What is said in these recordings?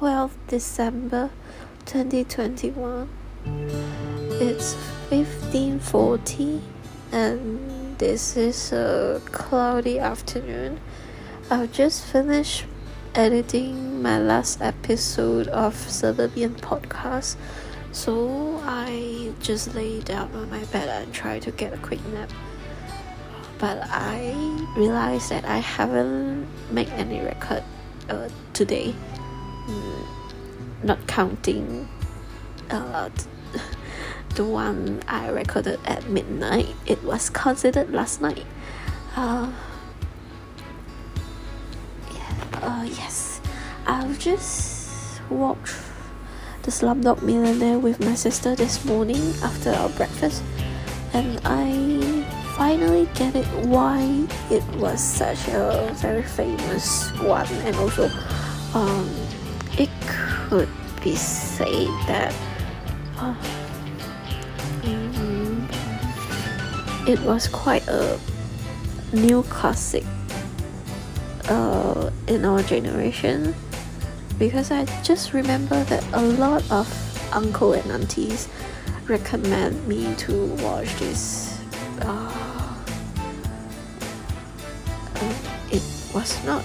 12th December 2021. It's 1540 and this is a cloudy afternoon. I've just finished editing my last episode of Suburban Podcast. So I just lay down on my bed and try to get a quick nap. But I realized that I haven't made any record uh, today, mm, not counting uh, the one I recorded at midnight. It was considered last night. Uh, yeah, uh, yes, I've just watched the Slumdog Millionaire with my sister this morning after our breakfast, and I finally get it why it was such a very famous one, and also um, it could be said that uh, mm, it was quite a new classic uh, in our generation because I just remember that a lot of uncle and aunties recommend me to watch this. Uh, it was not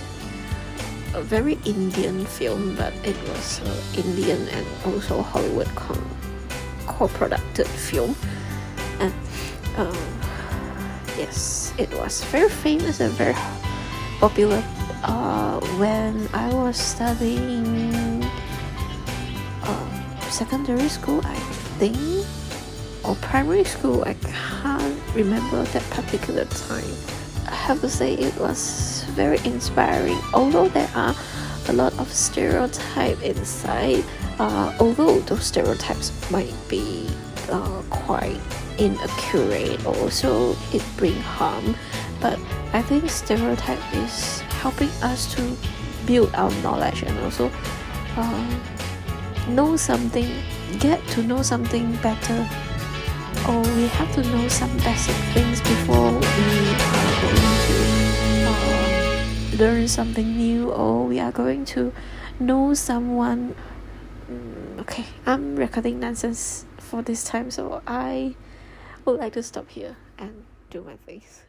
a very Indian film, but it was an Indian and also Hollywood co- co-produced film, and um, yes, it was very famous and very popular uh, when I was studying uh, secondary school, I think, or primary school, I can't remember that particular time. I have to say it was very inspiring, although there are a lot of stereotype inside. Uh, although those stereotypes might be uh, quite inaccurate, also it bring harm. But I think stereotype is helping us to build our knowledge and also uh, know something, get to know something better, or we have to know some basic things before we going to uh, learn something new, or we are going to know someone. Mm, okay, I'm recording nonsense for this time, so I would like to stop here and do my things.